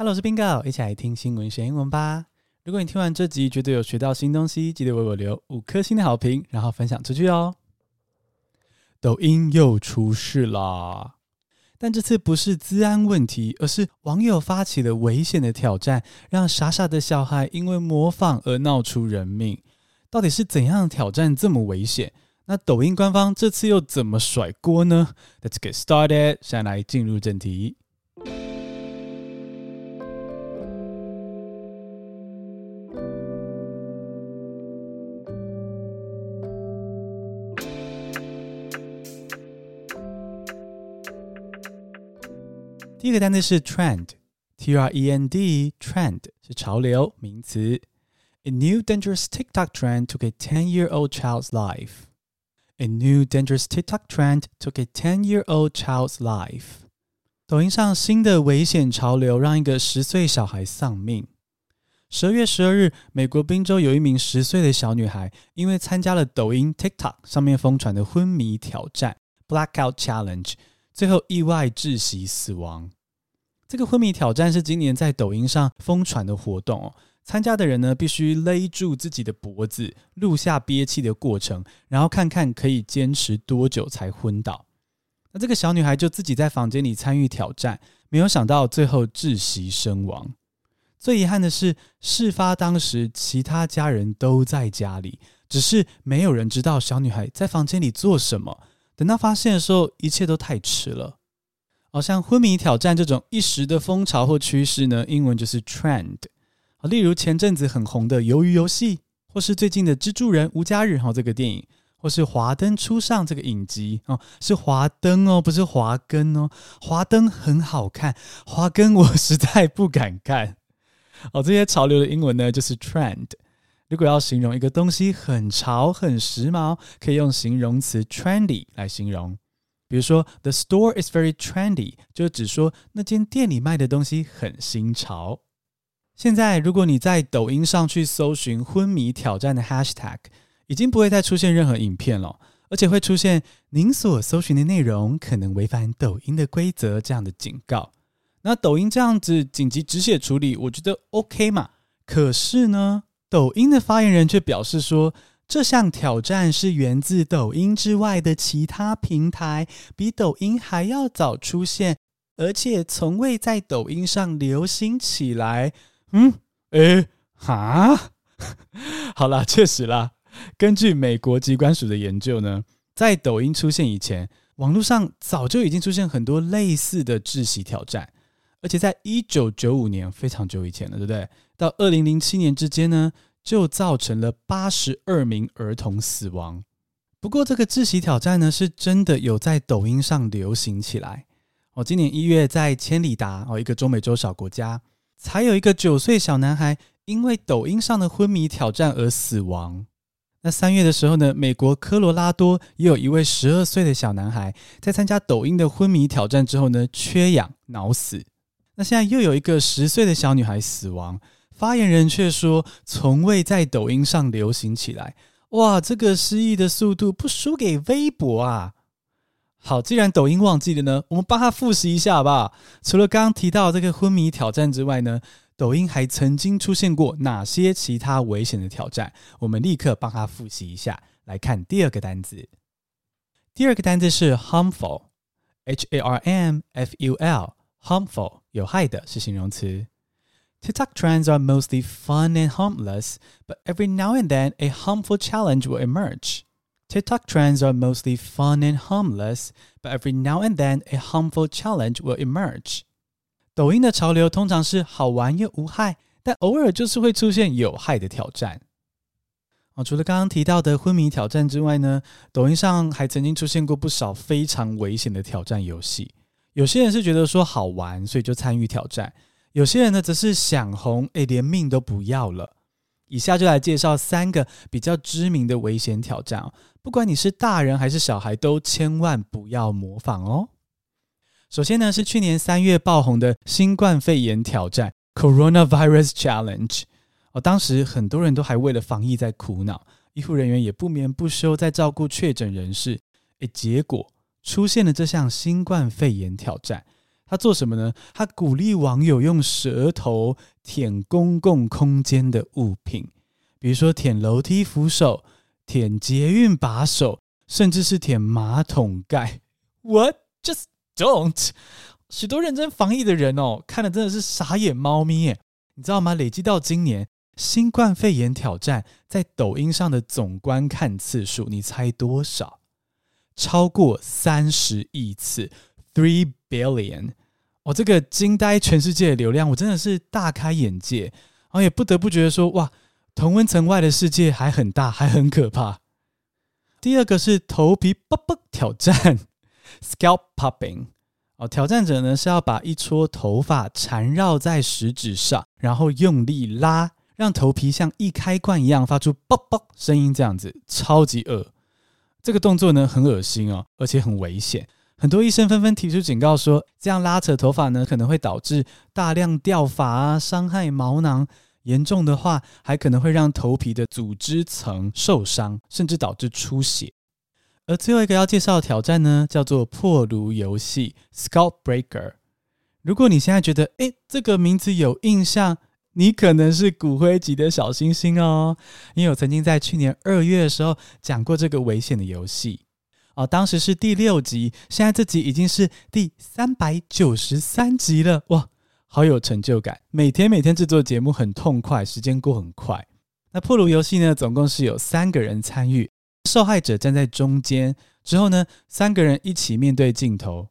Hello，我是 Bingo，一起来听新闻学英文吧。如果你听完这集觉得有学到新东西，记得为我留五颗星的好评，然后分享出去哦。抖音又出事啦，但这次不是治安问题，而是网友发起了危险的挑战，让傻傻的小孩因为模仿而闹出人命。到底是怎样的挑战这么危险？那抖音官方这次又怎么甩锅呢？Let's get started，先来进入正题。这个单词是 trend，T R E N D，trend 是潮流名词。A new dangerous TikTok trend took a ten-year-old child's life. A new dangerous TikTok trend took a ten-year-old child's life. 抖音上新的危险潮流让一个十岁小孩丧命。十二月十二日，美国宾州有一名十岁的小女孩，因为参加了抖音 TikTok 上面疯传的昏迷挑战 Blackout Challenge，最后意外窒息死亡。这个昏迷挑战是今年在抖音上疯传的活动哦。参加的人呢，必须勒住自己的脖子，录下憋气的过程，然后看看可以坚持多久才昏倒。那这个小女孩就自己在房间里参与挑战，没有想到最后窒息身亡。最遗憾的是，事发当时其他家人都在家里，只是没有人知道小女孩在房间里做什么。等到发现的时候，一切都太迟了。好像昏迷挑战这种一时的风潮或趋势呢，英文就是 trend。例如前阵子很红的《鱿鱼游戏》，或是最近的《蜘蛛人无家日》哈这个电影，或是《华灯初上》这个影集哦，是华灯哦，不是华根哦。华灯很好看，华根我实在不敢看。哦，这些潮流的英文呢就是 trend。如果要形容一个东西很潮、很时髦，可以用形容词 trendy 来形容。比如说，The store is very trendy，就只说那间店里卖的东西很新潮。现在，如果你在抖音上去搜寻“昏迷挑战”的 hashtag，已经不会再出现任何影片了，而且会出现您所搜寻的内容可能违反抖音的规则这样的警告。那抖音这样子紧急止血处理，我觉得 OK 嘛。可是呢，抖音的发言人却表示说，这项挑战是源自抖音之外的其他平台，比抖音还要早出现，而且从未在抖音上流行起来。嗯，诶，哈，好啦，确实啦。根据美国机关署的研究呢，在抖音出现以前，网络上早就已经出现很多类似的窒息挑战，而且在一九九五年，非常久以前了，对不对？到二零零七年之间呢，就造成了八十二名儿童死亡。不过，这个窒息挑战呢，是真的有在抖音上流行起来。哦，今年一月在千里达哦，一个中美洲小国家。才有一个九岁小男孩因为抖音上的昏迷挑战而死亡。那三月的时候呢，美国科罗拉多也有一位十二岁的小男孩在参加抖音的昏迷挑战之后呢，缺氧脑死。那现在又有一个十岁的小女孩死亡，发言人却说从未在抖音上流行起来。哇，这个失忆的速度不输给微博啊！好，既然抖音忘记了呢，我们帮他复习一下吧。除了刚刚提到这个昏迷挑战之外呢，抖音还曾经出现过哪些其他危险的挑战？我们立刻帮他复习一下。来看第二个单字，第二个单字是 harmful，H A R M F U L，harmful 有害的是形容词。TikTok trends are mostly fun and harmless, but every now and then a harmful challenge will emerge. TikTok trends are mostly fun and harmless, but every now and then a harmful challenge will emerge. 抖音的潮流通常是好玩又无害，但偶尔就是会出现有害的挑战。哦，除了刚刚提到的昏迷挑战之外呢，抖音上还曾经出现过不少非常危险的挑战游戏。有些人是觉得说好玩，所以就参与挑战； 有些人呢，则是想红，诶，连命都不要了。以下就来介绍三个比较知名的危险挑战，不管你是大人还是小孩，都千万不要模仿哦。首先呢，是去年三月爆红的新冠肺炎挑战 （Coronavirus Challenge）。哦，当时很多人都还为了防疫在苦恼，医护人员也不眠不休在照顾确诊人士。诶，结果出现了这项新冠肺炎挑战，他做什么呢？他鼓励网友用舌头舔公共空间的物品，比如说舔楼梯扶手、舔捷运把手，甚至是舔马桶盖。What? Just don't！许多认真防疫的人哦，看的真的是傻眼猫咪耶。你知道吗？累积到今年，新冠肺炎挑战在抖音上的总观看次数，你猜多少？超过三十亿次，three billion！我、这个惊呆全世界的流量，我真的是大开眼界，然、后也不得不觉得说，哇，同温层外的世界还很大，还很可怕。第二个是头皮啵啵挑战，scalp popping。哦，挑战者呢是要把一撮头发缠绕在食指上，然后用力拉，让头皮像一开罐一样发出啵啵声音，这样子超级恶。这个动作呢很恶心哦，而且很危险。很多医生纷纷提出警告说，这样拉扯头发呢可能会导致大量掉发啊，伤害毛囊，严重的话还可能会让头皮的组织层受伤，甚至导致出血。而最后一个要介绍的挑战呢，叫做破颅游戏 （Scalp Breaker）。如果你现在觉得诶这个名字有印象，你可能是骨灰级的小星星哦，因为我曾经在去年二月的时候讲过这个危险的游戏哦，当时是第六集，现在这集已经是第三百九十三集了，哇，好有成就感！每天每天制作节目很痛快，时间过很快。那破炉游戏呢，总共是有三个人参与。受害者站在中间之后呢，三个人一起面对镜头。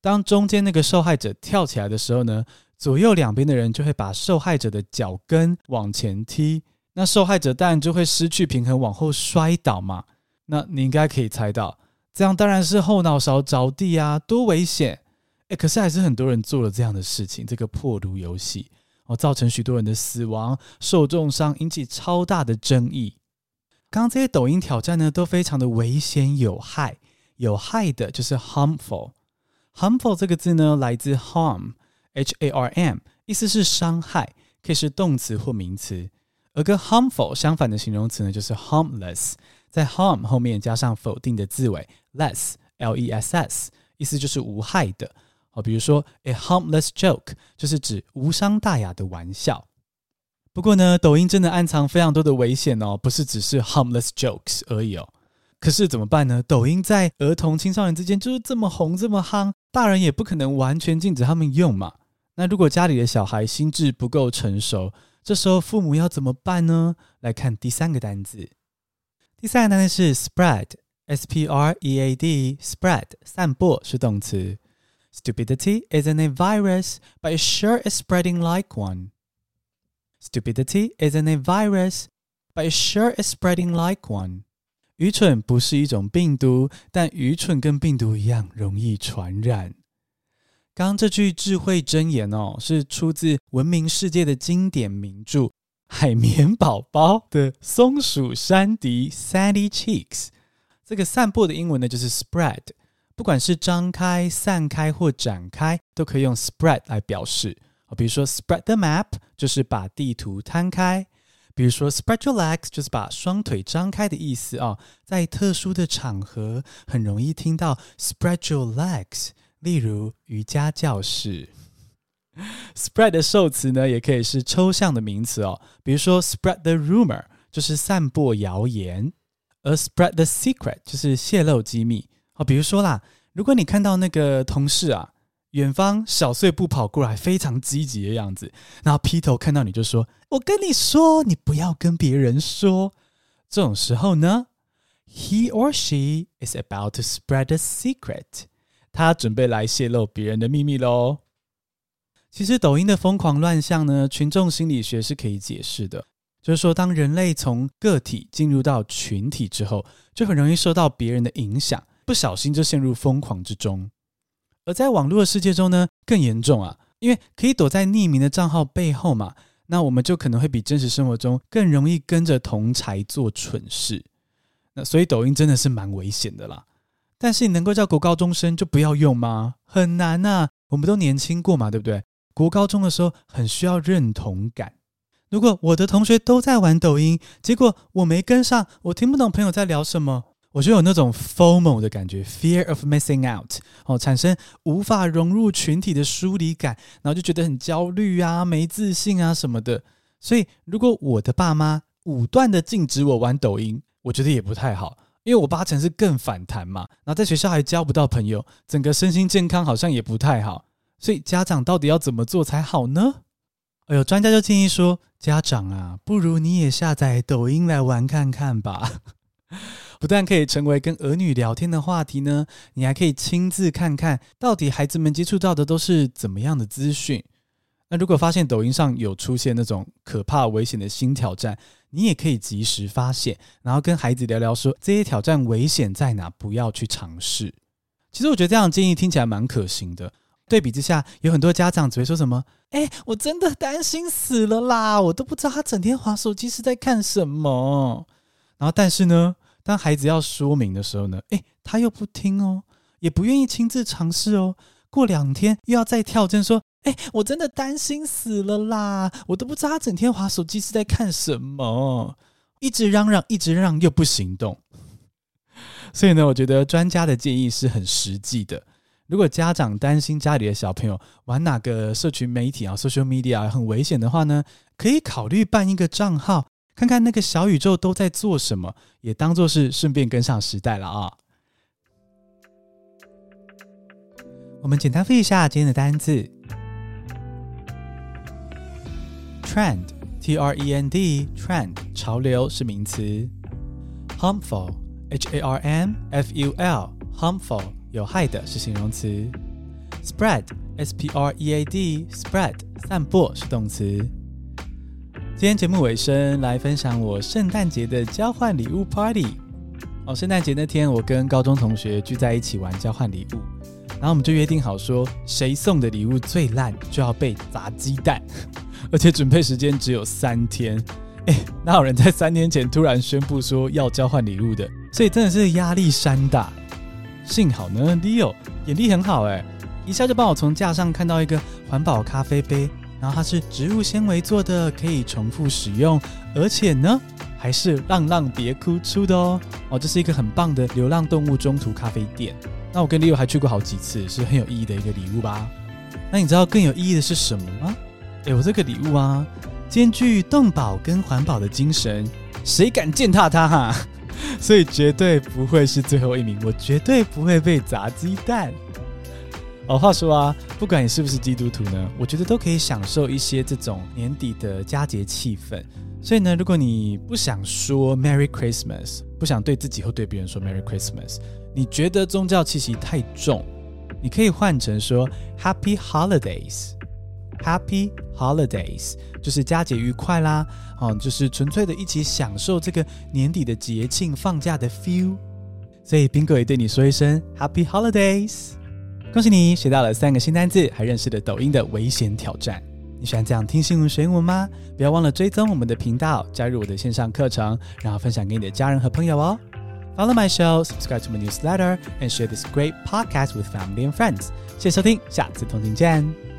当中间那个受害者跳起来的时候呢，左右两边的人就会把受害者的脚跟往前踢，那受害者当然就会失去平衡，往后摔倒嘛。那你应该可以猜到，这样当然是后脑勺着地啊，多危险！诶，可是还是很多人做了这样的事情，这个破炉游戏哦，造成许多人的死亡、受重伤，引起超大的争议。刚刚这些抖音挑战呢，都非常的危险有害。有害的就是 harmful。harmful 这个字呢，来自 harm，H-A-R-M，意思是伤害，可以是动词或名词。而跟 harmful 相反的形容词呢，就是 harmless，在 harm 后面加上否定的字尾 less，L-E-S-S，意思就是无害的。好，比如说 a harmless joke 就是指无伤大雅的玩笑。不过呢，抖音真的暗藏非常多的危险哦，不是只是 harmless jokes 而已哦。可是怎么办呢？抖音在儿童青少年之间就是这么红这么夯，大人也不可能完全禁止他们用嘛。那如果家里的小孩心智不够成熟，这时候父母要怎么办呢？来看第三个单字，第三个单词是 spread，S-P-R-E-A-D，spread，散播是动词。Stupidity isn't a virus, but it sure is spreading like one. Stupidity isn't a virus, but it sure is spreading like one. 愚蠢不是一种病毒，但愚蠢跟病毒一样容易传染。刚刚这句智慧箴言哦，是出自闻名世界的经典名著《 海绵宝宝》的松鼠珊迪 （Sandy Cheeks）。这个散步的英文呢，就是 spread，不管是张开、散开或展开，都可以用 spread 来表示。比如说，spread the map 就是把地图摊开；比如说，spread your legs 就是把双腿张开的意思啊、哦。在特殊的场合，很容易听到 spread your legs，例如瑜伽教室。Spread 的受词呢，也可以是抽象的名词哦。比如说，spread the rumor 就是散播谣言，而 spread the secret 就是泄露机密。好，比如说啦，如果你看到那个同事啊。远方小碎步跑过来，非常积极的样子。然后劈头看到你就说：“我跟你说，你不要跟别人说。”这种时候呢，he or she is about to spread a secret。他准备来泄露别人的秘密喽。其实抖音的疯狂乱象呢，群众心理学是可以解释的。就是说，当人类从个体进入到群体之后，就很容易受到别人的影响，不小心就陷入疯狂之中。而在网络的世界中呢，更严重啊，因为可以躲在匿名的账号背后嘛，那我们就可能会比真实生活中更容易跟着同侪做蠢事。那所以抖音真的是蛮危险的啦。但是你能够叫国高中生就不要用吗？很难呐，我们都年轻过嘛，对不对？国高中的时候很需要认同感。如果我的同学都在玩抖音，结果我没跟上，我听不懂朋友在聊什么，我就有那种 FOMO 的感觉，fear of missing out，哦，产生无法融入群体的疏离感，然后就觉得很焦虑啊、没自信啊什么的。所以，如果我的爸妈武断的禁止我玩抖音，我觉得也不太好，因为我八成是更反弹嘛。然后在学校还交不到朋友，整个身心健康好像也不太好。所以家长到底要怎么做才好呢？哎呦，专家就建议说，家长啊，不如你也下载抖音来玩看看吧。不但可以成为跟儿女聊天的话题呢，你还可以亲自看看到底孩子们接触到的都是怎么样的资讯。那如果发现抖音上有出现那种可怕危险的新挑战，你也可以及时发现，然后跟孩子聊聊说这些挑战危险在哪，不要去尝试。其实我觉得这样的建议听起来蛮可行的。对比之下，有很多家长只会说什么：“哎，我真的担心死了啦！我都不知道他整天滑手机是在看什么。”然后，但是呢，当孩子要说明的时候呢，哎，他又不听哦，也不愿意亲自尝试哦。过两天又要再跳针说：“哎，我真的担心死了啦！我都不知道他整天滑手机是在看什么。”一直嚷嚷，一直嚷嚷，又不行动。所以呢，我觉得专家的建议是很实际的。如果家长担心家里的小朋友玩哪个社群媒体啊，social media 很危险的话呢，可以考虑办一个账号，看看那个小宇宙都在做什么，也当做是顺便跟上时代了啊。我们简单复习一下今天的单字：trend，T-R-E-N-D，trend，潮流是名词；harmful，H-A-R-M-F-U-L，harmful。有害的是形容词，spread，s-p-r-e-a-d，spread，散播是动词。今天节目尾声来分享我圣诞节的交换礼物 party。哦，圣诞节那天我跟高中同学聚在一起玩交换礼物，然后我们就约定好说，谁送的礼物最烂就要被砸鸡蛋，而且准备时间只有三天。哎，哪有人在三天前突然宣布说要交换礼物的？所以真的是压力山大。幸好呢，Leo 眼力很好哎，一下就帮我从架上看到一个环保咖啡杯，然后它是植物纤维做的，可以重复使用，而且呢还是浪浪别哭出的哦哦，这是一个很棒的流浪动物中途咖啡店。那我跟 Leo 还去过好几次，是很有意义的一个礼物吧？那你知道更有意义的是什么吗？哎，我这个礼物啊，兼具动保跟环保的精神，谁敢践踏它哈？所以绝对不会是最后一名，我绝对不会被砸鸡蛋。哦，话说啊，不管你是不是基督徒呢，我觉得都可以享受一些这种年底的佳节气氛。所以呢，如果你不想说 Merry Christmas，不想对自己或对别人说 Merry Christmas，你觉得宗教气息太重，你可以换成说 Happy Holidays。Happy Holidays，就是佳节愉快啦，哦，就是纯粹的一起享受这个年底的节庆放假的 feel。所以冰哥也对你说一声 Happy Holidays，恭喜你学到了三个新单字，还认识了抖音的危险挑战。你喜欢这样听新闻学英文吗？不要忘了追踪我们的频道，加入我的线上课程，然后分享给你的家人和朋友哦。Follow my show, subscribe to my newsletter, and share this great podcast with family and friends。谢谢收听，下次同听见。